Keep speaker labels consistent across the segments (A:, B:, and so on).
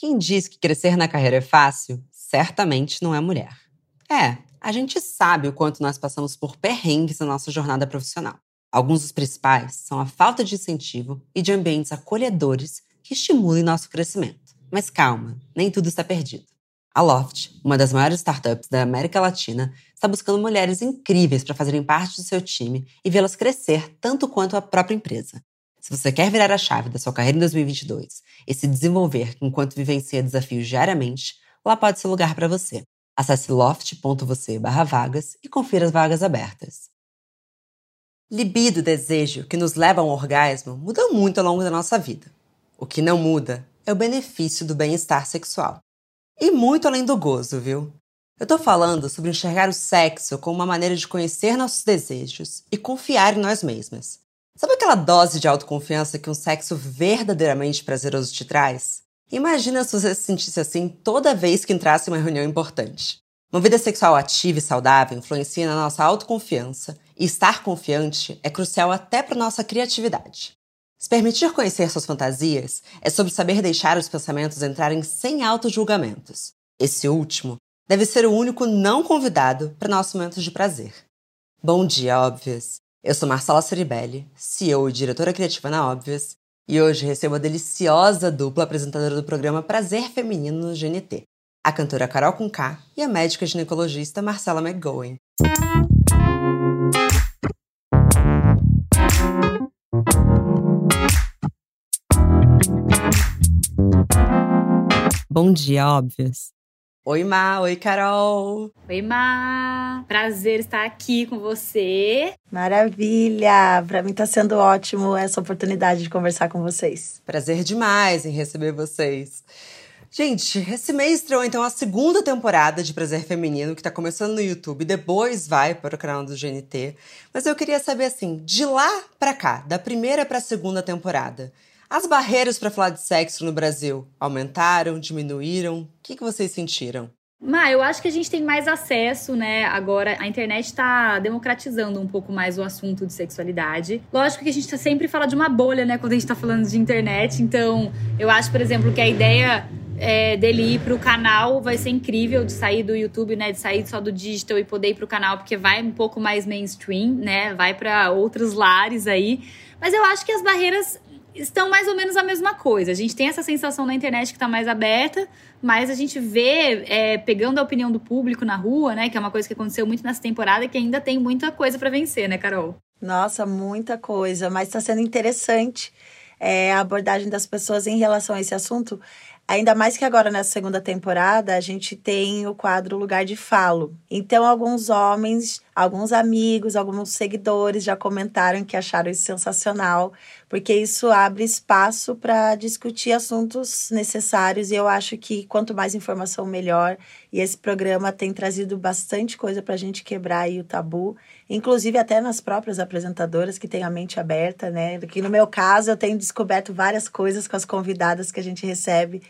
A: Quem diz que crescer na carreira é fácil, certamente não é mulher. É, a gente sabe o quanto nós passamos por perrengues na nossa jornada profissional. Alguns dos principais são a falta de incentivo e de ambientes acolhedores que estimulem nosso crescimento. Mas calma, nem tudo está perdido. A Loft, uma das maiores startups da América Latina, está buscando mulheres incríveis para fazerem parte do seu time e vê-las crescer tanto quanto a própria empresa. Se você quer virar a chave da sua carreira em 2022 e se desenvolver enquanto vivencia desafios diariamente, lá pode ser lugar para você. Acesse loft.você/vagas e confira as vagas abertas. Libido, desejo que nos leva a um orgasmo, mudam muito ao longo da nossa vida. O que não muda é o benefício do bem-estar sexual. E muito além do gozo, viu? Eu tô falando sobre enxergar o sexo como uma maneira de conhecer nossos desejos e confiar em nós mesmas. Sabe aquela dose de autoconfiança que um sexo verdadeiramente prazeroso te traz? Imagina se você se sentisse assim toda vez que entrasse em uma reunião importante. Uma vida sexual ativa e saudável influencia na nossa autoconfiança e estar confiante é crucial até para nossa criatividade. Se permitir conhecer suas fantasias é sobre saber deixar os pensamentos entrarem sem auto-julgamentos. Esse último deve ser o único não convidado para nossos momentos de prazer. Bom dia, óbvias! Eu sou Marcela Ceribelli, CEO e diretora criativa na Óbvias, e hoje recebo a deliciosa dupla apresentadora do programa Prazer Feminino no GNT, a cantora Carol Conká e a médica ginecologista Marcela McGowan. Bom dia, óbvias. Oi, Ma. Oi, Carol.
B: Oi, Ma. Prazer estar aqui com você.
C: Maravilha. Para mim está sendo ótimo essa oportunidade de conversar com vocês.
A: Prazer demais em receber vocês. Gente, esse mês estreou então a segunda temporada de Prazer Feminino, que está começando no YouTube, depois vai para o canal do GNT. Mas eu queria saber assim, de lá para cá, da primeira para a segunda temporada, as barreiras para falar de sexo no Brasil aumentaram, diminuíram? O que, que vocês sentiram?
B: Ma, eu acho que a gente tem mais acesso, né? Agora a internet está democratizando um pouco mais o assunto de sexualidade. Lógico que a gente tá sempre fala de uma bolha, né? Quando a gente está falando de internet. Então, eu acho, por exemplo, que a ideia é, dele ir pro canal vai ser incrível de sair do YouTube, né? De sair só do digital e poder ir pro canal, porque vai um pouco mais mainstream, né? Vai para outros lares aí. Mas eu acho que as barreiras estão mais ou menos a mesma coisa. A gente tem essa sensação na internet que está mais aberta, mas a gente vê, é, pegando a opinião do público na rua, né? Que é uma coisa que aconteceu muito nessa temporada, que ainda tem muita coisa para vencer, né, Carol?
C: Nossa, muita coisa, mas está sendo interessante é, a abordagem das pessoas em relação a esse assunto. Ainda mais que agora nessa segunda temporada a gente tem o quadro Lugar de Falo. Então, alguns homens, alguns amigos, alguns seguidores já comentaram que acharam isso sensacional, porque isso abre espaço para discutir assuntos necessários e eu acho que quanto mais informação, melhor. E esse programa tem trazido bastante coisa para a gente quebrar aí o tabu, inclusive até nas próprias apresentadoras que têm a mente aberta, né? Que no meu caso eu tenho descoberto várias coisas com as convidadas que a gente recebe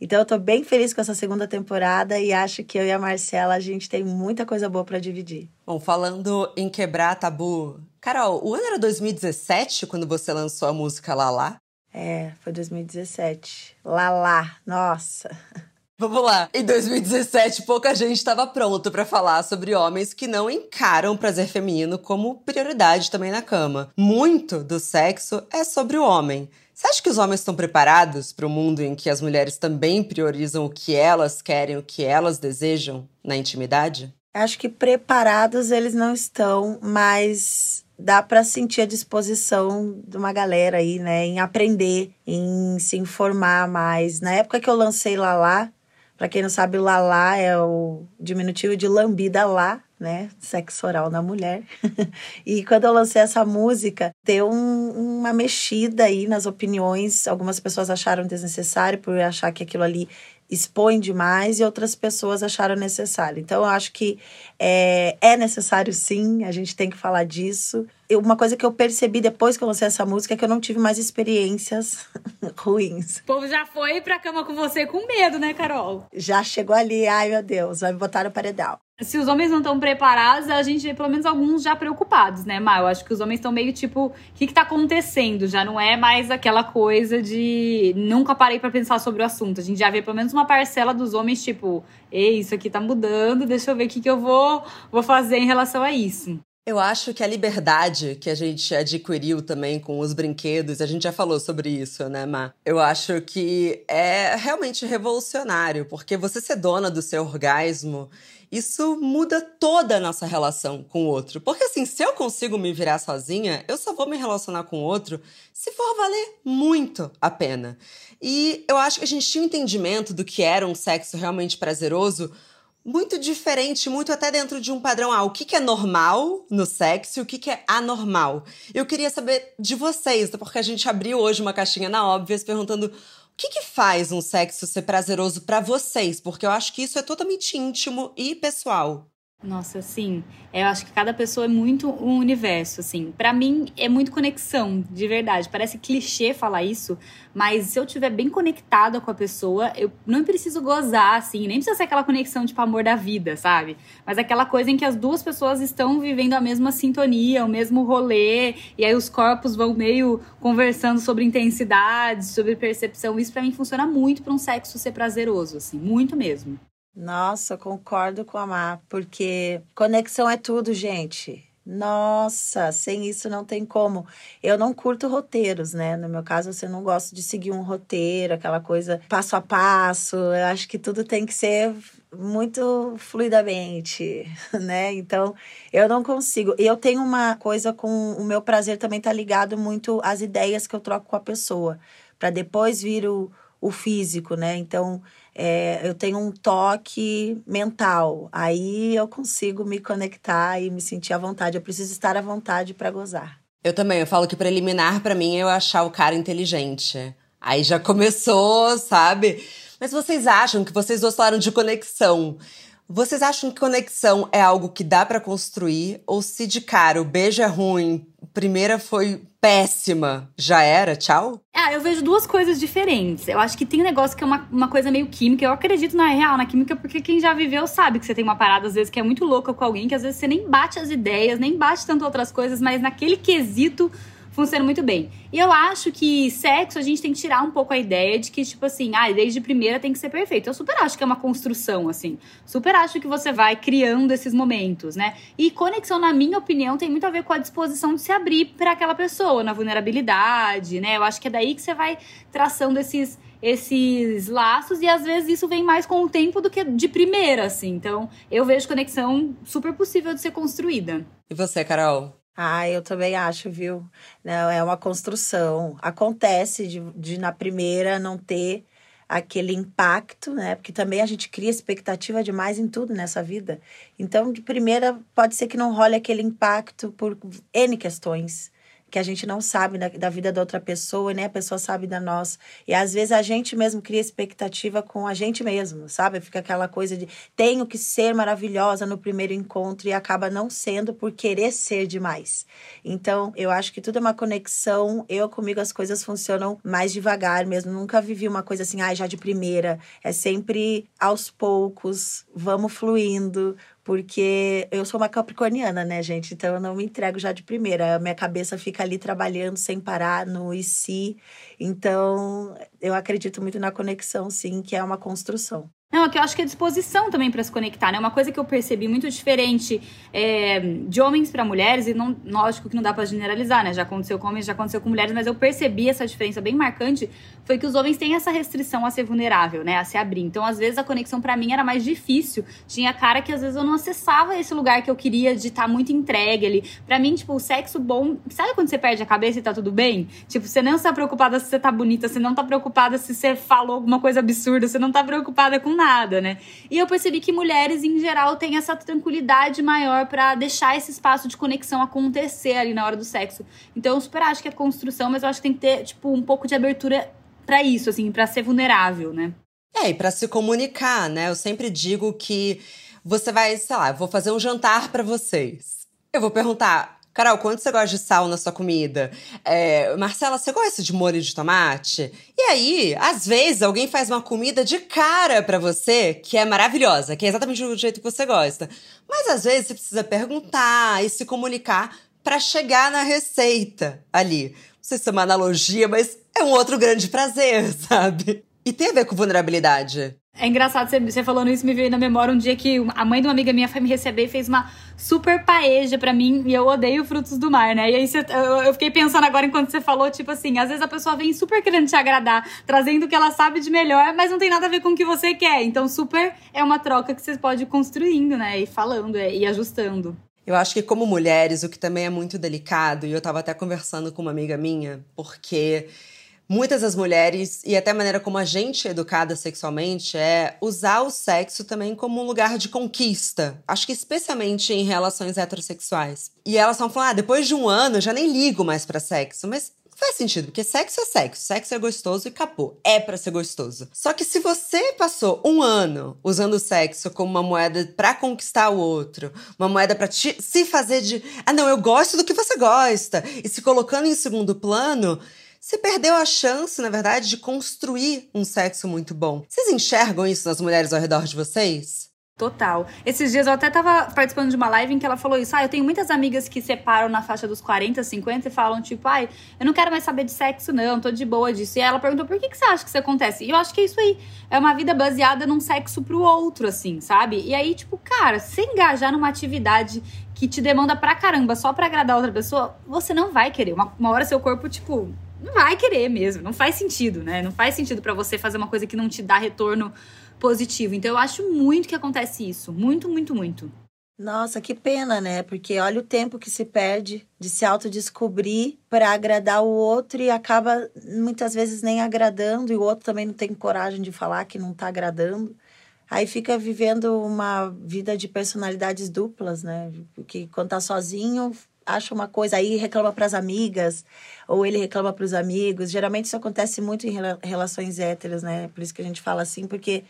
C: então eu tô bem feliz com essa segunda temporada e acho que eu e a Marcela a gente tem muita coisa boa para dividir.
A: Bom, falando em quebrar tabu, Carol, o ano era 2017 quando você lançou a música Lala?
C: É, foi 2017. Lala, nossa.
A: Vamos lá. Em 2017, pouca gente estava pronto para falar sobre homens que não encaram o prazer feminino como prioridade também na cama. Muito do sexo é sobre o homem. Você acha que os homens estão preparados para o mundo em que as mulheres também priorizam o que elas querem, o que elas desejam na intimidade?
C: Acho que preparados eles não estão, mas dá para sentir a disposição de uma galera aí, né, em aprender, em se informar mais. Na época que eu lancei Lala, para quem não sabe, Lala é o diminutivo de lambida lá, né? Sexo oral na mulher. e quando eu lancei essa música, deu um, uma mexida aí nas opiniões. Algumas pessoas acharam desnecessário por achar que aquilo ali expõe demais e outras pessoas acharam necessário. Então, eu acho que é, é necessário sim, a gente tem que falar disso. eu, uma coisa que eu percebi depois que eu lancei essa música é que eu não tive mais experiências ruins.
B: O povo já foi pra cama com você com medo, né, Carol?
C: Já chegou ali, ai meu Deus, vai me botar no paredão.
B: Se os homens não estão preparados, a gente vê pelo menos alguns já preocupados, né, Mar? Eu acho que os homens estão meio tipo, o que, que tá acontecendo? Já não é mais aquela coisa de nunca parei para pensar sobre o assunto. A gente já vê pelo menos uma parcela dos homens, tipo, ei, isso aqui tá mudando, deixa eu ver o que, que eu vou, vou fazer em relação a isso.
A: Eu acho que a liberdade que a gente adquiriu também com os brinquedos, a gente já falou sobre isso, né, Má? Eu acho que é realmente revolucionário, porque você ser dona do seu orgasmo, isso muda toda a nossa relação com o outro. Porque assim, se eu consigo me virar sozinha, eu só vou me relacionar com o outro se for valer muito a pena. E eu acho que a gente tinha um entendimento do que era um sexo realmente prazeroso muito diferente, muito até dentro de um padrão. Ah, o que, que é normal no sexo e o que, que é anormal? Eu queria saber de vocês, porque a gente abriu hoje uma caixinha na Óbvias perguntando o que, que faz um sexo ser prazeroso para vocês? Porque eu acho que isso é totalmente íntimo e pessoal.
B: Nossa, sim. Eu acho que cada pessoa é muito um universo, assim. Para mim é muito conexão, de verdade. Parece clichê falar isso, mas se eu estiver bem conectada com a pessoa, eu não preciso gozar, assim, nem precisa ser aquela conexão tipo amor da vida, sabe? Mas aquela coisa em que as duas pessoas estão vivendo a mesma sintonia, o mesmo rolê, e aí os corpos vão meio conversando sobre intensidade, sobre percepção. Isso para mim funciona muito para um sexo ser prazeroso, assim, muito mesmo.
C: Nossa, concordo com a Má, porque conexão é tudo, gente. Nossa, sem isso não tem como. Eu não curto roteiros, né? No meu caso, você não gosta de seguir um roteiro, aquela coisa passo a passo. Eu acho que tudo tem que ser muito fluidamente, né? Então, eu não consigo. E eu tenho uma coisa com o meu prazer também tá ligado muito às ideias que eu troco com a pessoa, para depois vir o, o físico, né? Então, é, eu tenho um toque mental. Aí eu consigo me conectar e me sentir à vontade. Eu preciso estar à vontade para gozar.
A: Eu também, eu falo que preliminar para mim é eu achar o cara inteligente. Aí já começou, sabe? Mas vocês acham que vocês gostaram de conexão? Vocês acham que conexão é algo que dá para construir? Ou se de cara o beijo é ruim, primeira foi péssima, já era? Tchau?
B: Ah, eu vejo duas coisas diferentes. Eu acho que tem um negócio que é uma, uma coisa meio química. Eu acredito na real, na química, porque quem já viveu sabe que você tem uma parada, às vezes, que é muito louca com alguém, que às vezes você nem bate as ideias, nem bate tanto outras coisas, mas naquele quesito funciona muito bem. E eu acho que sexo a gente tem que tirar um pouco a ideia de que, tipo assim, ah, desde primeira tem que ser perfeito. Eu super acho que é uma construção, assim. Super acho que você vai criando esses momentos, né? E conexão, na minha opinião, tem muito a ver com a disposição de se abrir para aquela pessoa, na vulnerabilidade, né? Eu acho que é daí que você vai traçando esses esses laços e às vezes isso vem mais com o tempo do que de primeira, assim. Então, eu vejo conexão super possível de ser construída.
A: E você, Carol?
C: Ah, eu também acho, viu? Não, é uma construção. Acontece de, de na primeira não ter aquele impacto, né? Porque também a gente cria expectativa demais em tudo nessa vida. Então, de primeira, pode ser que não role aquele impacto por N questões que a gente não sabe da, da vida da outra pessoa, nem a pessoa sabe da nossa. E às vezes a gente mesmo cria expectativa com a gente mesmo, sabe? Fica aquela coisa de tenho que ser maravilhosa no primeiro encontro e acaba não sendo por querer ser demais. Então, eu acho que tudo é uma conexão. Eu comigo as coisas funcionam mais devagar mesmo. Nunca vivi uma coisa assim, ah, já de primeira. É sempre aos poucos, vamos fluindo porque eu sou uma capricorniana, né, gente? Então eu não me entrego já de primeira. Minha cabeça fica ali trabalhando sem parar no e se. Então eu acredito muito na conexão, sim, que é uma construção.
B: Não, é que eu acho que é disposição também para se conectar, né? Uma coisa que eu percebi muito diferente é, de homens para mulheres, e não, lógico que não dá para generalizar, né? Já aconteceu com homens, já aconteceu com mulheres, mas eu percebi essa diferença bem marcante, foi que os homens têm essa restrição a ser vulnerável, né? A se abrir. Então, às vezes, a conexão para mim era mais difícil. Tinha cara que às vezes eu não acessava esse lugar que eu queria de estar tá muito entregue ali. Pra mim, tipo, o sexo bom. Sabe quando você perde a cabeça e tá tudo bem? Tipo, você não está preocupada se você tá bonita, você não tá preocupada se você falou alguma coisa absurda, você não tá preocupada com nada, né? E eu percebi que mulheres, em geral, têm essa tranquilidade maior para deixar esse espaço de conexão acontecer ali na hora do sexo. Então, eu super acho que é construção, mas eu acho que tem que ter, tipo, um pouco de abertura para isso, assim, para ser vulnerável, né?
A: É, e para se comunicar, né? Eu sempre digo que você vai, sei lá, vou fazer um jantar para vocês. Eu vou perguntar: Carol, quanto você gosta de sal na sua comida? É, Marcela, você gosta de molho de tomate? E aí, às vezes, alguém faz uma comida de cara para você que é maravilhosa, que é exatamente do jeito que você gosta. Mas às vezes você precisa perguntar e se comunicar para chegar na receita ali. Não sei se é uma analogia, mas é um outro grande prazer, sabe? E tem a ver com vulnerabilidade.
B: É engraçado você, falando isso, me veio na memória um dia que a mãe de uma amiga minha foi me receber e fez uma super paeja para mim e eu odeio frutos do mar, né? E aí você, eu, eu, fiquei pensando agora enquanto você falou, tipo assim, às vezes a pessoa vem super querendo te agradar, trazendo o que ela sabe de melhor, mas não tem nada a ver com o que você quer. Então, super é uma troca que você pode ir construindo, né? E falando é, e ajustando.
A: Eu acho que como mulheres, o que também é muito delicado, e eu tava até conversando com uma amiga minha, porque muitas das mulheres, e até a maneira como a gente é educada sexualmente, é usar o sexo também como um lugar de conquista. Acho que especialmente em relações heterossexuais. E elas estão falando, ah, depois de um ano eu já nem ligo mais para sexo. Mas faz sentido, porque sexo é sexo, sexo é gostoso e acabou. É para ser gostoso. Só que se você passou um ano usando o sexo como uma moeda para conquistar o outro, uma moeda para se fazer de, ah não, eu gosto do que você gosta, e se colocando em segundo plano, você perdeu a chance, na verdade, de construir um sexo muito bom. Vocês enxergam isso nas mulheres ao redor de vocês?
B: Total. Esses dias eu até tava participando de uma live em que ela falou isso. Ah, eu tenho muitas amigas que separam na faixa dos 40, 50 e falam, tipo, ai, eu não quero mais saber de sexo, não, tô de boa disso. E ela perguntou, por que, que você acha que isso acontece? E eu acho que é isso aí. É uma vida baseada num sexo pro outro, assim, sabe? E aí, tipo, cara, se engajar numa atividade que te demanda pra caramba só pra agradar outra pessoa, você não vai querer. Uma, uma hora seu corpo, tipo, não vai querer mesmo. Não faz sentido, né? Não faz sentido para você fazer uma coisa que não te dá retorno positivo. Então eu acho muito que acontece isso. Muito, muito, muito.
C: Nossa, que pena, né? Porque olha o tempo que se perde de se autodescobrir para agradar o outro e acaba muitas vezes nem agradando e o outro também não tem coragem de falar que não tá agradando. Aí fica vivendo uma vida de personalidades duplas, né? Porque quando tá sozinho, acha uma coisa, aí reclama para as amigas, ou ele reclama para os amigos. Geralmente isso acontece muito em relações héteras, né? Por isso que a gente fala assim, porque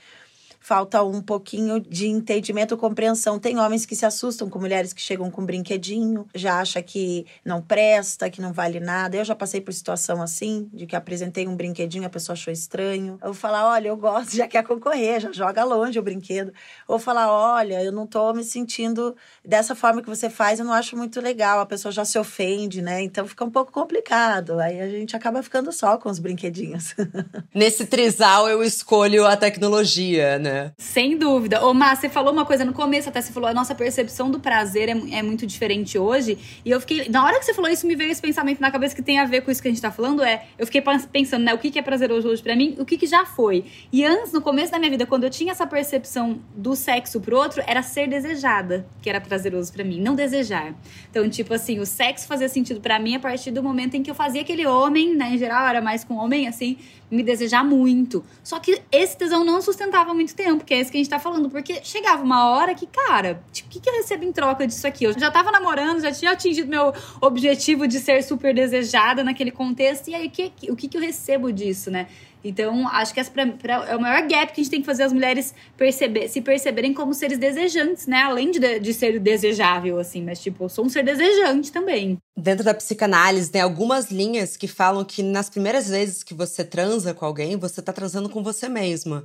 C: falta um pouquinho de entendimento compreensão. Tem homens que se assustam com mulheres que chegam com brinquedinho, já acha que não presta, que não vale nada. Eu já passei por situação assim, de que apresentei um brinquedinho, a pessoa achou estranho. Eu falar, olha, eu gosto, já quer concorrer, já joga longe o brinquedo. Ou falar, olha, eu não tô me sentindo dessa forma que você faz, eu não acho muito legal. A pessoa já se ofende, né? Então fica um pouco complicado. Aí a gente acaba ficando só com os brinquedinhos.
A: Nesse trisal eu escolho a tecnologia, né?
B: Sem dúvida. Ô, Má, você falou uma coisa no começo, até você falou, a nossa percepção do prazer é, é, muito diferente hoje. E eu fiquei. Na hora que você falou isso, me veio esse pensamento na cabeça que tem a ver com isso que a gente tá falando. É, eu fiquei pensando, né, o que, que é prazeroso hoje para mim, o que, que já foi. E antes, no começo da minha vida, quando eu tinha essa percepção do sexo pro outro, era ser desejada, que era prazeroso para mim, não desejar. Então, tipo assim, o sexo fazia sentido para mim a partir do momento em que eu fazia aquele homem, né, em geral, era mais com homem, assim, me desejar muito. Só que esse tesão não sustentava muito tempo, que é isso que a gente tá falando. Porque chegava uma hora que, cara, tipo, o que, que eu recebo em troca disso aqui? Eu já tava namorando, já tinha atingido meu objetivo de ser super desejada naquele contexto. E aí, o que, o que, que eu recebo disso, né? Então, acho que pra, pra, é o maior gap que a gente tem que fazer as mulheres perceber, se perceberem como seres desejantes, né? Além de, de ser desejável, assim, mas tipo, eu sou um ser desejante também.
A: Dentro da psicanálise, tem algumas linhas que falam que nas primeiras vezes que você transa com alguém, você tá transando com você mesma.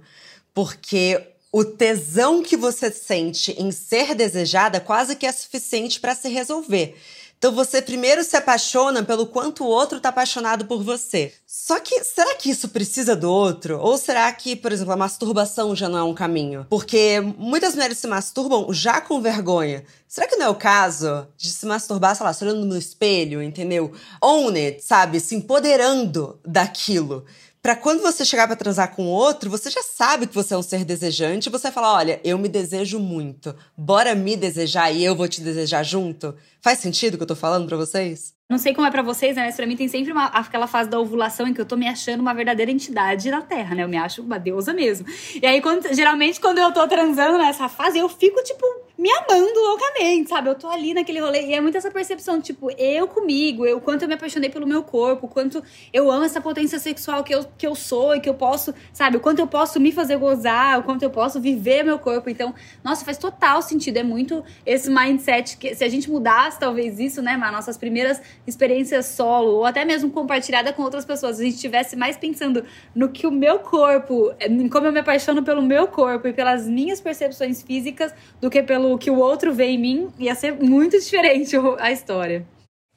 A: Porque o tesão que você sente em ser desejada quase que é suficiente para se resolver. Então você primeiro se apaixona pelo quanto o outro está apaixonado por você. Só que será que isso precisa do outro? Ou será que, por exemplo, a masturbação já não é um caminho? Porque muitas mulheres se masturbam já com vergonha. Será que não é o caso de se masturbar, sei lá, olhando no espelho, entendeu? Own it, sabe? Se empoderando daquilo para quando você chegar para transar com outro, você já sabe que você é um ser desejante você fala: olha, eu me desejo muito. Bora me desejar e eu vou te desejar junto? Faz sentido o que eu tô falando para vocês?
B: Não sei como é para vocês, né? Mas pra mim tem sempre uma, aquela fase da ovulação em que eu tô me achando uma verdadeira entidade na Terra, né? Eu me acho uma deusa mesmo. E aí, quando, geralmente, quando eu tô transando nessa fase, eu fico, tipo, me amando loucamente, sabe? Eu tô ali naquele rolê. E é muito essa percepção, tipo, eu comigo, eu quanto eu me apaixonei pelo meu corpo, quanto eu amo essa potência sexual que eu, que eu sou e que eu posso, sabe? O quanto eu posso me fazer gozar, o quanto eu posso viver meu corpo. Então, nossa, faz total sentido. É muito esse mindset que, se a gente mudasse, talvez isso, né, mas nossas primeiras experiências solo, ou até mesmo compartilhada com outras pessoas, a gente estivesse mais pensando no que o meu corpo, em como eu me apaixono pelo meu corpo e pelas minhas percepções físicas, do que pelo que o outro vê em mim, ia ser muito diferente a história.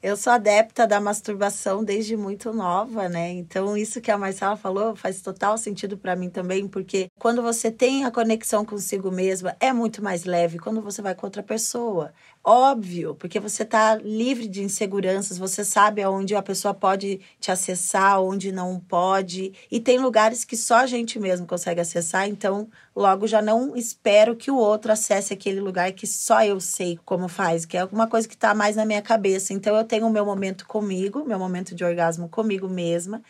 C: Eu sou adepta da masturbação desde muito nova, né? Então, isso que a Marcela falou faz total sentido para mim também, porque quando você tem a conexão consigo mesma, é muito mais leve quando você vai com outra pessoa. Óbvio, porque você está livre de inseguranças, você sabe aonde a pessoa pode te acessar, onde não pode. E tem lugares que só a gente mesmo consegue acessar, então logo já não espero que o outro acesse aquele lugar que só eu sei como faz, que é alguma coisa que está mais na minha cabeça. Então eu tenho o meu momento comigo, meu momento de orgasmo comigo mesma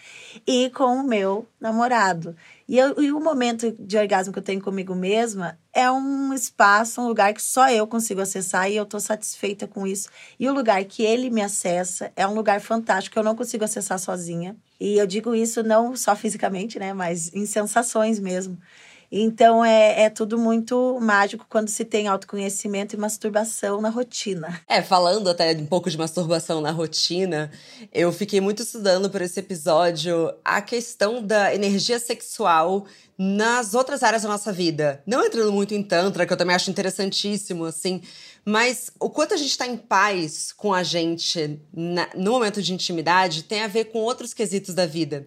C: e com o meu namorado. E, eu, e o momento de orgasmo que eu tenho comigo mesma é um espaço, um lugar que só eu consigo acessar e eu tô satisfeita com isso. E o lugar que ele me acessa é um lugar fantástico que eu não consigo acessar sozinha. E eu digo isso não só fisicamente, né, mas em sensações mesmo. Então é, é tudo muito mágico quando se tem autoconhecimento e masturbação na rotina.
A: É, falando até um pouco de masturbação na rotina, eu fiquei muito estudando por esse episódio a questão da energia sexual nas outras áreas da nossa vida. Não entrando muito em Tantra, que eu também acho interessantíssimo, assim, mas o quanto a gente está em paz com a gente na, no momento de intimidade tem a ver com outros quesitos da vida.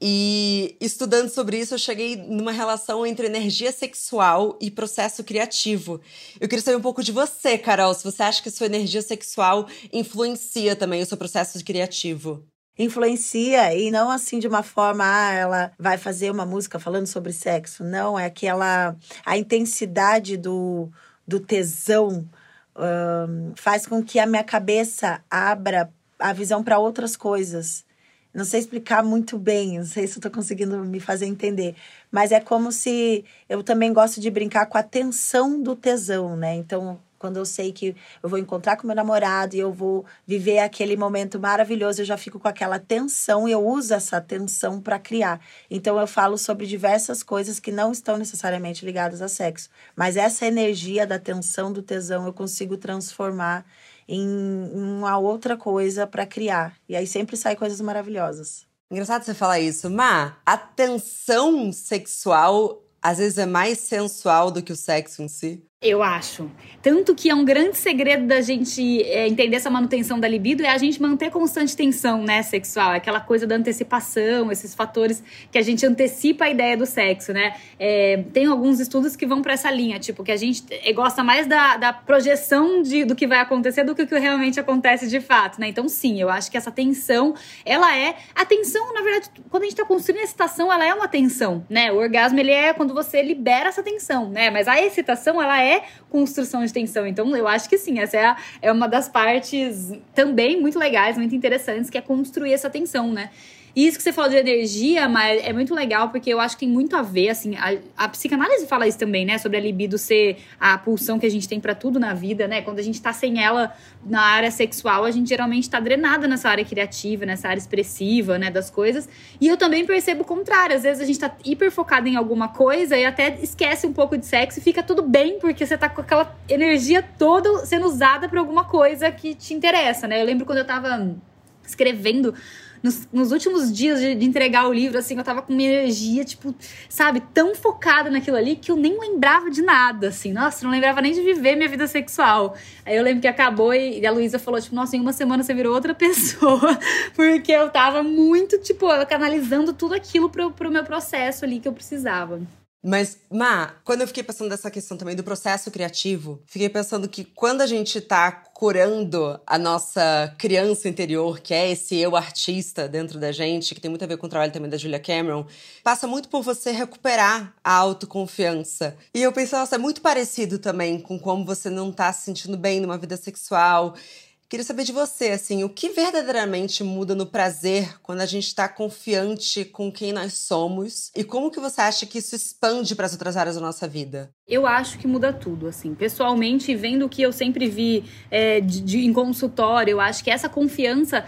A: E estudando sobre isso, eu cheguei numa relação entre energia sexual e processo criativo. Eu queria saber um pouco de você, Carol, se você acha que a sua energia sexual influencia também o seu processo criativo
C: influencia e não assim de uma forma ah, ela vai fazer uma música falando sobre sexo não é aquela a intensidade do, do tesão um, faz com que a minha cabeça abra a visão para outras coisas. Não sei explicar muito bem, não sei se estou conseguindo me fazer entender, mas é como se eu também gosto de brincar com a tensão do tesão, né? Então, quando eu sei que eu vou encontrar com meu namorado e eu vou viver aquele momento maravilhoso, eu já fico com aquela tensão e eu uso essa tensão para criar. Então eu falo sobre diversas coisas que não estão necessariamente ligadas a sexo, mas essa energia da tensão do tesão eu consigo transformar em uma outra coisa para criar. E aí sempre sai coisas maravilhosas.
A: Engraçado você falar isso, Ma. A tensão sexual às vezes é mais sensual do que o sexo em si.
B: Eu acho. Tanto que é um grande segredo da gente é, entender essa manutenção da libido é a gente manter constante tensão, né, sexual. Aquela coisa da antecipação, esses fatores que a gente antecipa a ideia do sexo, né? É, tem alguns estudos que vão para essa linha, tipo, que a gente é, gosta mais da, da projeção de, do que vai acontecer do que o que realmente acontece de fato, né? Então, sim, eu acho que essa tensão, ela é. A tensão, na verdade, quando a gente tá construindo a excitação, ela é uma tensão, né? O orgasmo, ele é quando você libera essa tensão, né? Mas a excitação, ela é construção de tensão. Então, eu acho que sim, essa é, a, é uma das partes também muito legais, muito interessantes, que é construir essa tensão, né? E isso que você falou de energia, mas é muito legal, porque eu acho que tem muito a ver, assim, a, a psicanálise fala isso também, né? Sobre a libido ser a pulsão que a gente tem para tudo na vida, né? Quando a gente tá sem ela na área sexual, a gente geralmente tá drenada nessa área criativa, nessa área expressiva, né? Das coisas. E eu também percebo o contrário. Às vezes a gente tá hiper focado em alguma coisa e até esquece um pouco de sexo e fica tudo bem, porque você tá com aquela energia toda sendo usada pra alguma coisa que te interessa, né? Eu lembro quando eu tava escrevendo nos, nos últimos dias de, de, entregar o livro, assim, eu tava com uma energia, tipo, sabe, tão focada naquilo ali que eu nem lembrava de nada, assim. Nossa, não lembrava nem de viver minha vida sexual. Aí eu lembro que acabou e, e a Luísa falou, tipo, nossa, em uma semana você virou outra pessoa. Porque eu tava muito, tipo, canalizando tudo aquilo pro, pro meu processo ali que eu precisava.
A: Mas, Ma, quando eu fiquei pensando nessa questão também do processo criativo, fiquei pensando que quando a gente tá curando a nossa criança interior, que é esse eu artista dentro da gente, que tem muito a ver com o trabalho também da Julia Cameron, passa muito por você recuperar a autoconfiança. E eu pensei, nossa, é muito parecido também com como você não tá se sentindo bem numa vida sexual Queria saber de você, assim, o que verdadeiramente muda no prazer quando a gente está confiante com quem nós somos e como que você acha que isso expande para as outras áreas da nossa vida?
B: Eu acho que muda tudo, assim. Pessoalmente, vendo o que eu sempre vi é, de, de, em consultório, eu acho que essa confiança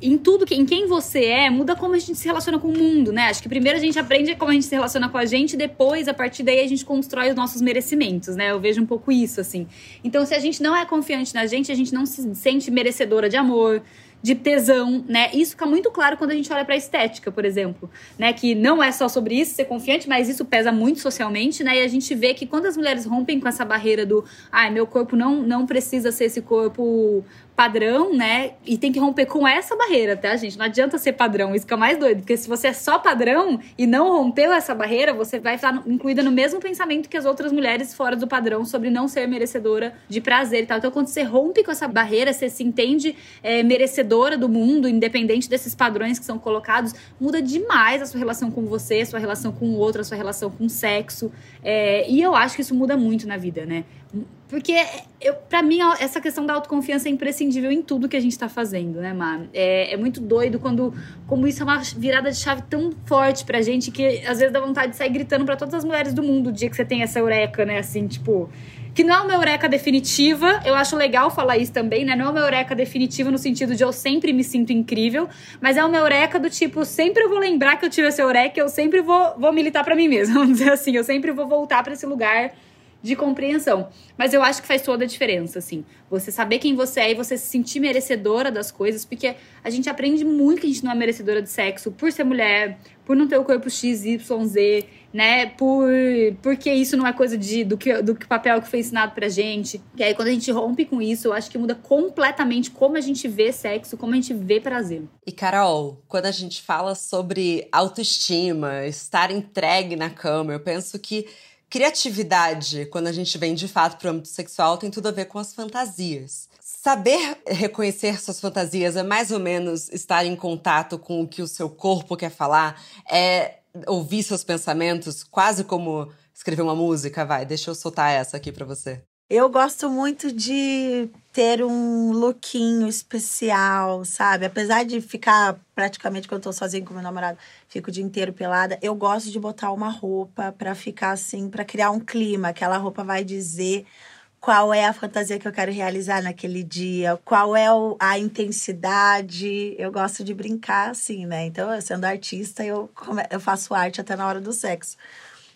B: em tudo, que, em quem você é, muda como a gente se relaciona com o mundo, né? Acho que primeiro a gente aprende como a gente se relaciona com a gente, depois, a partir daí, a gente constrói os nossos merecimentos, né? Eu vejo um pouco isso, assim. Então, se a gente não é confiante na gente, a gente não se sente merecedora de amor, de tesão, né? Isso fica muito claro quando a gente olha para estética, por exemplo, né? Que não é só sobre isso ser confiante, mas isso pesa muito socialmente, né? E a gente vê que quando as mulheres rompem com essa barreira do, ai, meu corpo não não precisa ser esse corpo padrão, né? E tem que romper com essa barreira, tá, gente? Não adianta ser padrão, isso que é mais doido. Porque se você é só padrão e não rompeu essa barreira, você vai estar incluída no mesmo pensamento que as outras mulheres fora do padrão sobre não ser merecedora de prazer e tal. Então, quando você rompe com essa barreira, você se entende é, merecedora do mundo, independente desses padrões que são colocados, muda demais a sua relação com você, a sua relação com o outro, a sua relação com o sexo. É, e eu acho que isso muda muito na vida, né? Porque, eu, pra mim, essa questão da autoconfiança é imprescindível em tudo que a gente tá fazendo, né, Mar? É, é muito doido quando, como isso é uma virada de chave tão forte pra gente que às vezes dá vontade de sair gritando para todas as mulheres do mundo o dia que você tem essa eureka, né? Assim, tipo. Que não é uma eureka definitiva, eu acho legal falar isso também, né? Não é uma eureka definitiva no sentido de eu sempre me sinto incrível, mas é uma eureka do tipo, sempre eu vou lembrar que eu tive essa eureka, eu sempre vou, vou militar para mim mesma, vamos dizer assim, eu sempre vou voltar para esse lugar de compreensão. Mas eu acho que faz toda a diferença, assim. Você saber quem você é e você se sentir merecedora das coisas, porque a gente aprende muito que a gente não é merecedora de sexo por ser mulher, por não ter o corpo X, Y, Z, né? Por, porque isso não é coisa de, do, que, do que papel que foi ensinado pra gente. E aí, quando a gente rompe com isso, eu acho que muda completamente como a gente vê sexo, como a gente vê prazer.
A: E, Carol, quando a gente fala sobre autoestima, estar entregue na cama, eu penso que Criatividade, quando a gente vem de fato para o âmbito sexual, tem tudo a ver com as fantasias. Saber reconhecer suas fantasias é mais ou menos estar em contato com o que o seu corpo quer falar, é ouvir seus pensamentos, quase como escrever uma música. Vai, deixa eu soltar essa aqui para você.
C: Eu gosto muito de ter um lookinho especial, sabe? Apesar de ficar praticamente quando eu tô sozinha com meu namorado, fico o dia inteiro pelada, eu gosto de botar uma roupa para ficar assim, para criar um clima. Aquela roupa vai dizer qual é a fantasia que eu quero realizar naquele dia, qual é a intensidade. Eu gosto de brincar assim, né? Então, sendo artista, eu faço arte até na hora do sexo.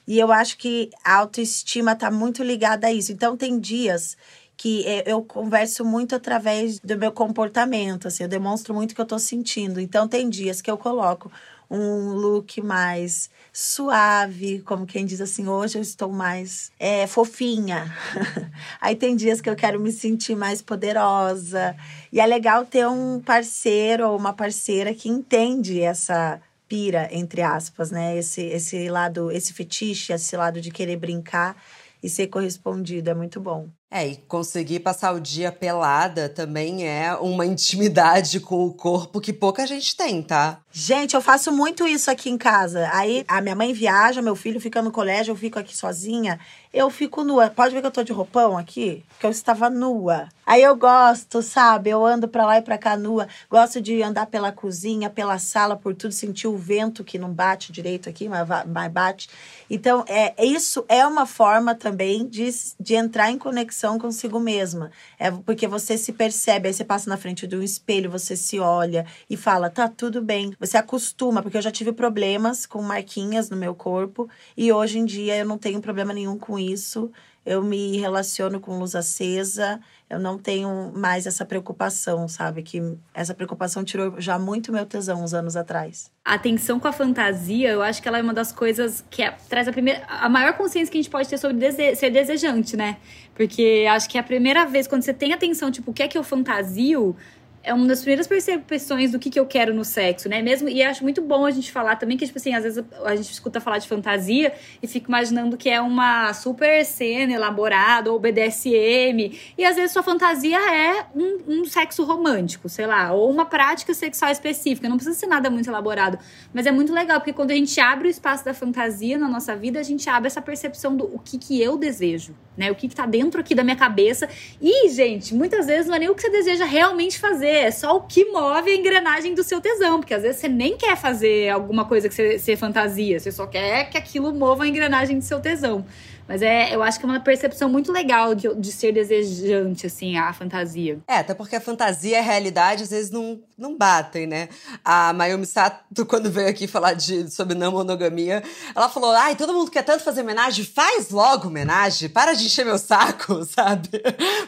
C: E eu acho que a autoestima está muito ligada a isso. Então, tem dias que é, eu converso muito através do meu comportamento, assim, eu demonstro muito o que eu estou sentindo. Então, tem dias que eu coloco um look mais suave, como quem diz assim, hoje eu estou mais é, fofinha. Aí tem dias que eu quero me sentir mais poderosa. E é legal ter um parceiro ou uma parceira que entende essa pira, entre aspas, né? Esse, esse lado, esse fetiche, esse lado de querer brincar e ser correspondido. É muito bom.
A: É, e conseguir passar o dia pelada também é uma intimidade com o corpo que pouca gente tem, tá?
C: Gente, eu faço muito isso aqui em casa. Aí a minha mãe viaja, meu filho fica no colégio, eu fico aqui sozinha. Eu fico nua. Pode ver que eu tô de roupão aqui? Que eu estava nua. Aí eu gosto, sabe? Eu ando pra lá e pra cá nua. Gosto de andar pela cozinha, pela sala, por tudo, sentir o vento que não bate direito aqui, mas, bate. Então, é, isso é uma forma também de, de entrar em conexão consigo mesma. É porque você se percebe, aí você passa na frente de um espelho, você se olha e fala, tá tudo bem você acostuma, porque eu já tive problemas com marquinhas no meu corpo e hoje em dia eu não tenho problema nenhum com isso. Eu me relaciono com luz acesa, eu não tenho mais essa preocupação, sabe? Que essa preocupação tirou já muito meu tesão uns anos atrás.
B: A atenção com a fantasia, eu acho que ela é uma das coisas que é, traz a primeira, a maior consciência que a gente pode ter sobre dese ser desejante, né? Porque acho que é a primeira vez quando você tem atenção, tipo, o que é que eu fantasio? É uma das primeiras percepções do que, que eu quero no sexo, né? Mesmo, e acho muito bom a gente falar também que, tipo assim, às vezes a gente escuta falar de fantasia e fica imaginando que é uma super cena elaborada ou BDSM. E às vezes sua fantasia é um, um sexo romântico, sei lá, ou uma prática sexual específica. Não precisa ser nada muito elaborado. Mas é muito legal, porque quando a gente abre o espaço da fantasia na nossa vida, a gente abre essa percepção do o que, que eu desejo, né? O que, que tá dentro aqui da minha cabeça. E, gente, muitas vezes não é nem o que você deseja realmente fazer é só o que move a engrenagem do seu tesão, porque às vezes você nem quer fazer alguma coisa que você, você fantasia, você só quer que aquilo mova a engrenagem do seu tesão. Mas é, eu acho que é uma percepção muito legal de, de ser desejante, assim, a fantasia.
A: É, até porque a fantasia e a realidade às vezes não, não batem, né? A Mayumi Sato, quando veio aqui falar de, sobre não monogamia, ela falou: ai, todo mundo quer tanto fazer homenagem, faz logo homenagem, para de encher meu saco, sabe?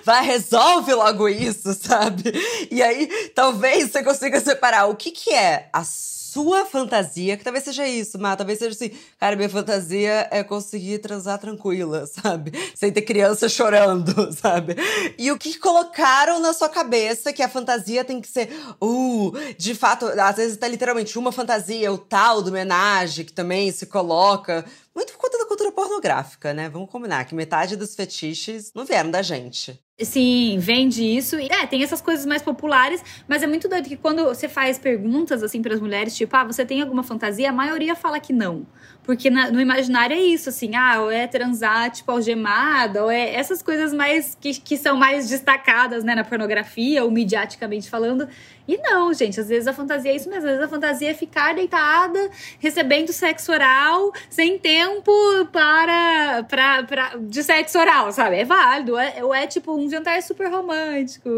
A: Vai, resolve logo isso, sabe? E aí, talvez você consiga separar o que, que é a sua fantasia, que talvez seja isso, mas talvez seja assim, cara, minha fantasia é conseguir transar tranquila, sabe? Sem ter criança chorando, sabe? E o que colocaram na sua cabeça que a fantasia tem que ser, uh, de fato, às vezes tá literalmente uma fantasia, o tal do homenagem, que também se coloca muito por conta da cultura pornográfica, né? Vamos combinar que metade dos fetiches não vieram da gente.
B: Sim, vende isso. E é, tem essas coisas mais populares, mas é muito doido que quando você faz perguntas assim para as mulheres, tipo, ah, você tem alguma fantasia? A maioria fala que não. Porque na, no imaginário é isso, assim, ah, ou é transar, tipo, algemada, ou é essas coisas mais que, que são mais destacadas, né, na pornografia, ou mediaticamente falando. E não, gente, às vezes a fantasia é isso mesmo. Às vezes a fantasia é ficar deitada, recebendo sexo oral, sem tempo para, para, para de sexo oral, sabe? É válido. É, ou é tipo um jantar super romântico.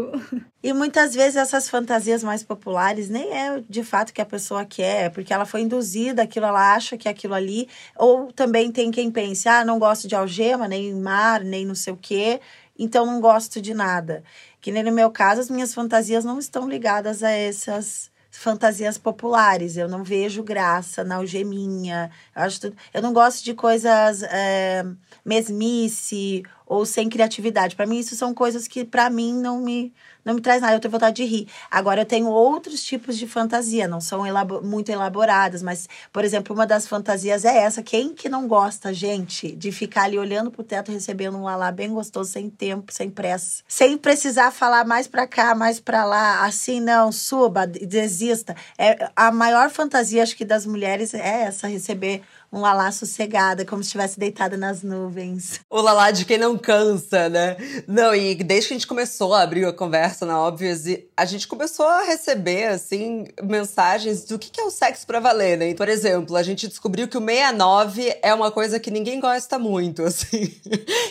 C: E muitas vezes essas fantasias mais populares nem é de fato que a pessoa quer, é porque ela foi induzida, aquilo ela acha que é aquilo ali. Ou também tem quem pense, ah, não gosto de algema, nem mar, nem não sei o quê, então não gosto de nada. Que nem no meu caso, as minhas fantasias não estão ligadas a essas fantasias populares. Eu não vejo graça na algeminha. Eu, acho tudo... eu não gosto de coisas é, mesmice ou sem criatividade. Para mim, isso são coisas que, para mim, não me, não me traz nada. Eu tenho vontade de rir. Agora, eu tenho outros tipos de fantasia, não são elabo muito elaboradas, mas, por exemplo, uma das fantasias é essa. Quem que não gosta, gente, de ficar ali olhando pro teto, recebendo um alá bem gostoso, sem tempo, sem pressa, sem precisar falar mais para cá, mais para lá, assim, não, suba, desista. É, a maior fantasia, acho que, das mulheres é essa, receber um lalá sossegada, como se estivesse deitada nas nuvens.
A: O lalá de quem não cansa, né? Não, e desde que a gente começou a abrir a conversa na Óbvias, a gente começou a receber, assim, mensagens do que é o sexo pra valer, né? Por exemplo, a gente descobriu que o 69 é uma coisa que ninguém gosta muito, assim,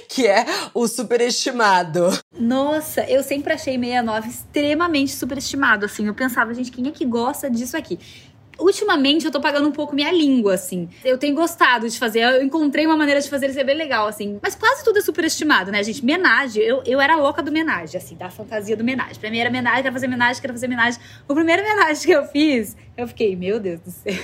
A: que é o superestimado.
B: Nossa, eu sempre achei 69 extremamente superestimado, assim. Eu pensava, gente, quem é que gosta disso aqui? Ultimamente eu tô pagando um pouco minha língua, assim. Eu tenho gostado de fazer, eu encontrei uma maneira de fazer ser bem legal, assim. Mas quase tudo é superestimado, né, gente? Menagem, eu, eu era louca do menagem, assim, da fantasia do menagem. Primeira menagem, quero fazer menagem, quero fazer menagem. O primeiro menagem que eu fiz, eu fiquei, meu Deus do céu.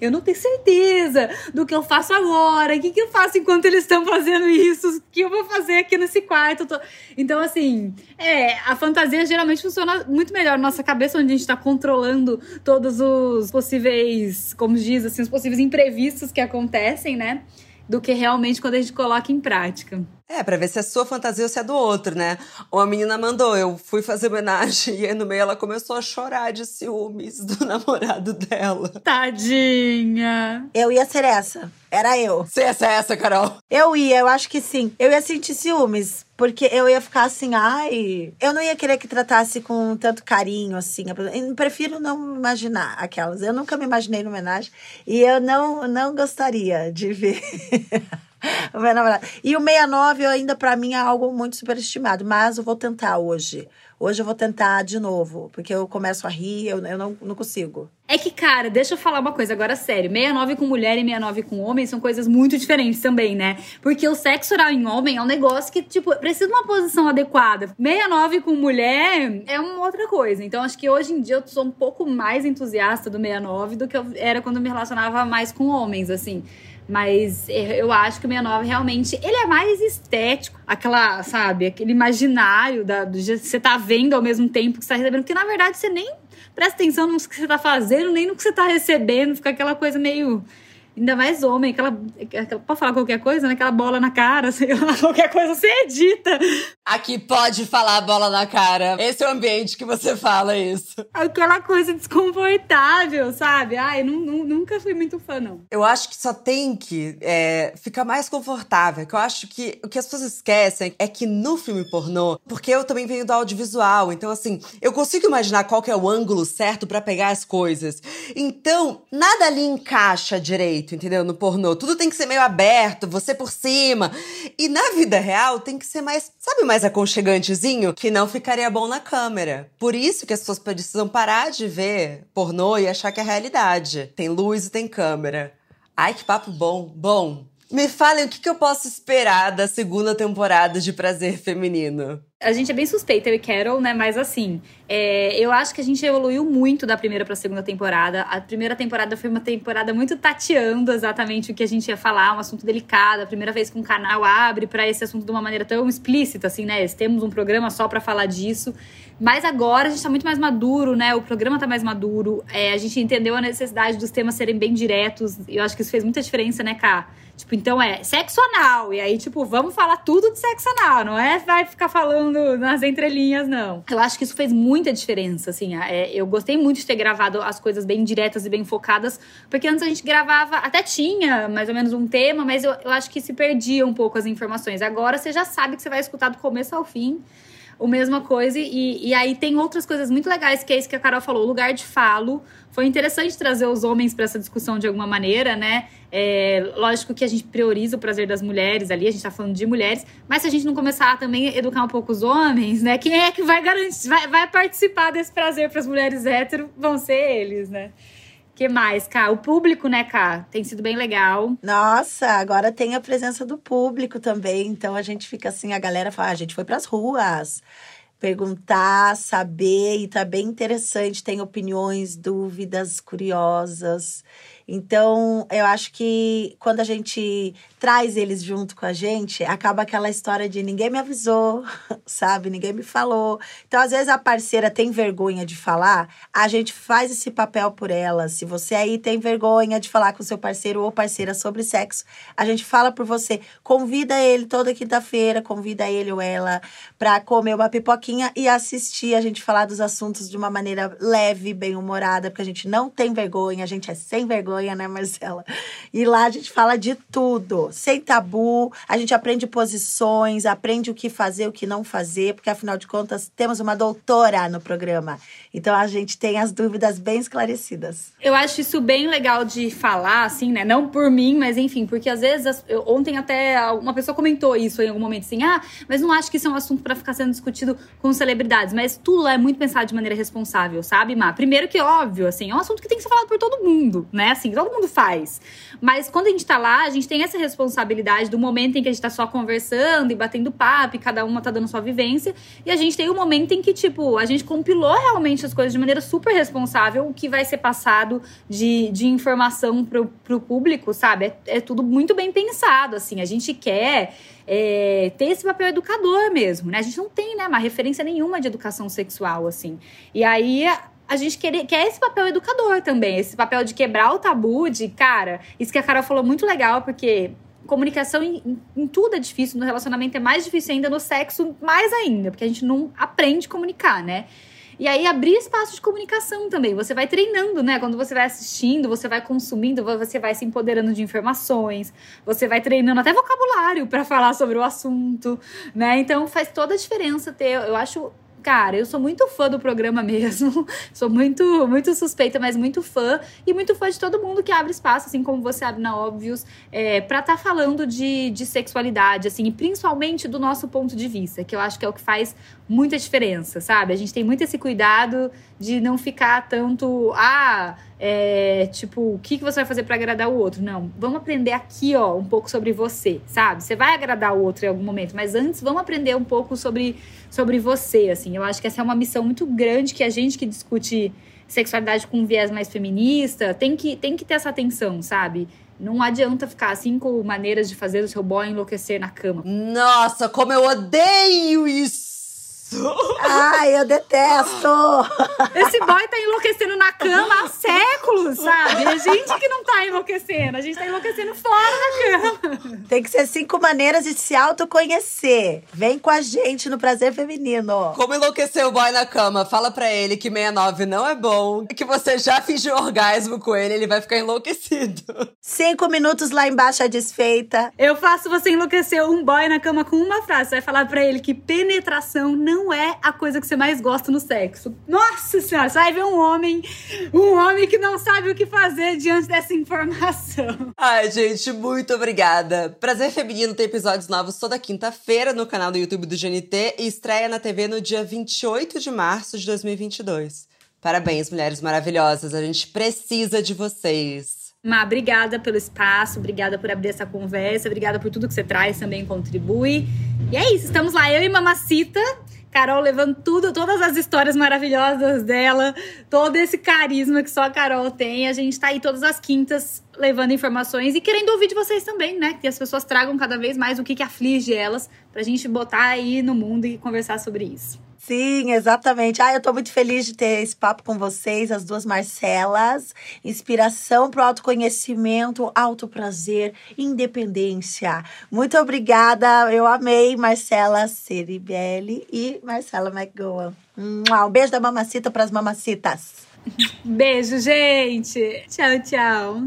B: Eu não tenho certeza do que eu faço agora. O que, que eu faço enquanto eles estão fazendo isso? O que eu vou fazer aqui nesse quarto? Tô... Então, assim, é, a fantasia geralmente funciona muito melhor na nossa cabeça, onde a gente está controlando todos os possíveis, como diz, assim, os possíveis imprevistos que acontecem, né? Do que realmente quando a gente coloca em prática.
A: É, pra ver se é sua fantasia ou se é do outro, né? Uma menina mandou, eu fui fazer homenagem e aí no meio ela começou a chorar de ciúmes do namorado dela.
B: Tadinha!
C: Eu ia ser essa. Era eu.
A: Você ia ser essa, Carol?
C: Eu ia, eu acho que sim. Eu ia sentir ciúmes. Porque eu ia ficar assim, ai. Eu não ia querer que tratasse com tanto carinho, assim. Eu prefiro não imaginar aquelas. Eu nunca me imaginei no homenagem. E eu não, não gostaria de ver. E o 69 ainda para mim é algo muito superestimado, mas eu vou tentar hoje. Hoje eu vou tentar de novo, porque eu começo a rir, eu, eu não, não consigo.
B: É que, cara, deixa eu falar uma coisa agora sério. 69 com mulher e 69 com homem são coisas muito diferentes também, né? Porque o sexo oral em homem é um negócio que, tipo, precisa de uma posição adequada. 69 com mulher é uma outra coisa. Então, acho que hoje em dia eu sou um pouco mais entusiasta do 69 do que eu era quando eu me relacionava mais com homens, assim. Mas eu acho que o 69 realmente, ele é mais estético. Aquela, sabe, aquele imaginário da, do que você tá vendo ao mesmo tempo que você tá recebendo. Que na verdade você nem presta atenção no que você tá fazendo, nem no que você tá recebendo. Fica aquela coisa meio Ainda mais homem, aquela, aquela. Pode falar qualquer coisa, né? Aquela bola na cara, sei lá, qualquer coisa você edita.
A: Aqui pode falar bola na cara. Esse é o ambiente que você fala isso.
B: Aquela coisa desconfortável, sabe? Ai, não, não, nunca fui muito fã, não.
A: Eu acho que só tem que é, ficar mais confortável. Que eu acho que o que as pessoas esquecem é que no filme pornô, porque eu também venho do audiovisual, então assim, eu consigo imaginar qual que é o ângulo certo para pegar as coisas. Então, nada ali encaixa direito entendeu? No pornô. Tudo tem que ser meio aberto, você por cima. E na vida real tem que ser mais, sabe, mais aconchegantezinho? Que não ficaria bom na câmera. Por isso que as pessoas precisam parar de ver pornô e achar que é realidade. Tem luz e tem câmera. Ai, que papo bom. Bom, me falem o que, que eu posso esperar da segunda temporada de Prazer Feminino.
B: A gente é bem suspeita, eu e Carol, né? Mas assim, é, eu acho que a gente evoluiu muito da primeira pra segunda temporada. A primeira temporada foi uma temporada muito tateando exatamente o que a gente ia falar, um assunto delicado. A primeira vez que um canal abre para esse assunto de uma maneira tão explícita, assim, né? Temos um programa só para falar disso. Mas agora a gente tá muito mais maduro, né? O programa tá mais maduro. É, a gente entendeu a necessidade dos temas serem bem diretos. Eu acho que isso fez muita diferença, né, Cá? Tipo, então é sexo anal. E aí, tipo, vamos falar tudo de sexo anal. Não é vai ficar falando nas entrelinhas, não. Eu acho que isso fez muita diferença, assim. É, eu gostei muito de ter gravado as coisas bem diretas e bem focadas. Porque antes a gente gravava, até tinha mais ou menos um tema, mas eu, eu acho que se perdia um pouco as informações. Agora você já sabe que você vai escutar do começo ao fim o mesma coisa. E, e aí tem outras coisas muito legais, que é isso que a Carol falou, lugar de falo. Foi interessante trazer os homens para essa discussão de alguma maneira, né? É, lógico que a gente prioriza o prazer das mulheres ali, a gente tá falando de mulheres, mas se a gente não começar a também educar um pouco os homens, né? Quem é que vai garantir, vai, vai participar desse prazer para as mulheres hétero? Vão ser eles, né? Que mais, Cá? O público, né, Cá? Tem sido bem legal.
C: Nossa, agora tem a presença do público também. Então a gente fica assim, a galera fala, ah, a gente foi para as ruas perguntar, saber, e tá bem interessante. Tem opiniões, dúvidas, curiosas. Então, eu acho que quando a gente traz eles junto com a gente, acaba aquela história de ninguém me avisou, sabe? Ninguém me falou. Então, às vezes a parceira tem vergonha de falar, a gente faz esse papel por ela. Se você aí tem vergonha de falar com seu parceiro ou parceira sobre sexo, a gente fala por você. Convida ele toda quinta-feira, convida ele ou ela para comer uma pipoquinha e assistir a gente falar dos assuntos de uma maneira leve, bem-humorada, porque a gente não tem vergonha, a gente é sem vergonha vergonha, né, Marcela? E lá a gente fala de tudo, sem tabu, a gente aprende posições, aprende o que fazer, o que não fazer, porque afinal de contas temos uma doutora no programa. Então a gente tem as dúvidas bem esclarecidas.
B: Eu acho isso bem legal de falar, assim, né? Não por mim, mas enfim, porque às vezes, eu, ontem até uma pessoa comentou isso em algum momento, assim, ah, mas não acho que isso é um assunto para ficar sendo discutido com celebridades, mas tudo é muito pensado de maneira responsável, sabe, Má? Primeiro que, óbvio, assim, é um assunto que tem que ser falado por todo mundo, né? Assim, todo mundo faz. Mas quando a gente tá lá, a gente tem essa responsabilidade do momento em que a gente tá só conversando e batendo papo, e cada uma tá dando sua vivência. E a gente tem o um momento em que, tipo, a gente compilou realmente as coisas de maneira super responsável, o que vai ser passado de, de informação pro, pro público, sabe? É, é tudo muito bem pensado, assim. A gente quer. É, ter esse papel educador mesmo, né? A gente não tem, né, uma referência nenhuma de educação sexual, assim. E aí a gente quer, quer esse papel educador também, esse papel de quebrar o tabu, de, cara, isso que a Carol falou muito legal, porque comunicação em, em, tudo é difícil, no relacionamento é mais difícil ainda, no sexo mais ainda, porque a gente não aprende a comunicar, né? E aí abrir espaço de comunicação também. Você vai treinando, né? Quando você vai assistindo, você vai consumindo, você vai se empoderando de informações, você vai treinando até vocabulário para falar sobre o assunto, né? Então faz toda a diferença ter, eu acho cara, eu sou muito fã do programa mesmo. sou muito, muito suspeita, mas muito fã. E muito fã de todo mundo que abre espaço, assim como você abre na Óbvios, é, pra estar tá falando de, de sexualidade, assim, e principalmente do nosso ponto de vista, que eu acho que é o que faz muita diferença, sabe? A gente tem muito esse cuidado de não ficar tanto, ah, é, tipo, o que, que você vai fazer para agradar o outro? Não, vamos aprender aqui, ó, um pouco sobre você, sabe? Você vai agradar o outro em algum momento, mas antes vamos aprender um pouco sobre, sobre você, assim. Eu acho que essa é uma missão muito grande que a gente que discute sexualidade com um viés mais feminista tem que, tem que ter essa atenção, sabe? Não adianta ficar cinco maneiras de fazer o seu boy enlouquecer na cama.
A: Nossa, como eu odeio isso!
C: Ai, eu detesto!
B: Esse boy tá enlouquecendo na cama há séculos, sabe? A gente que não tá enlouquecendo, a gente tá enlouquecendo fora da cama.
C: Tem que ser cinco maneiras de se autoconhecer. Vem com a gente no Prazer Feminino.
A: Como enlouquecer o boy na cama? Fala pra ele que 69 não é bom, que você já fingiu orgasmo com ele, ele vai ficar enlouquecido.
C: Cinco minutos lá embaixo a desfeita.
B: Eu faço você enlouquecer um boy na cama com uma frase. Você vai falar pra ele que penetração não não é a coisa que você mais gosta no sexo. Nossa senhora, você vai ver um homem, um homem que não sabe o que fazer diante dessa informação.
A: Ai, gente, muito obrigada. Prazer Feminino tem episódios novos toda quinta-feira no canal do YouTube do GNT e estreia na TV no dia 28 de março de 2022. Parabéns, mulheres maravilhosas. A gente precisa de vocês.
B: Má, obrigada pelo espaço, obrigada por abrir essa conversa, obrigada por tudo que você traz, também contribui. E é isso, estamos lá, eu e Mamacita, Carol levando tudo, todas as histórias maravilhosas dela, todo esse carisma que só a Carol tem. A gente tá aí todas as quintas levando informações e querendo ouvir de vocês também, né? Que as pessoas tragam cada vez mais o que, que aflige elas, pra gente botar aí no mundo e conversar sobre isso.
C: Sim, exatamente. Ah, eu tô muito feliz de ter esse papo com vocês, as duas Marcelas. Inspiração para o autoconhecimento, auto prazer, independência. Muito obrigada. Eu amei Marcela Ceribelli e Marcela McGowan. Um beijo da mamacita para as mamacitas.
B: Beijo, gente. Tchau, tchau.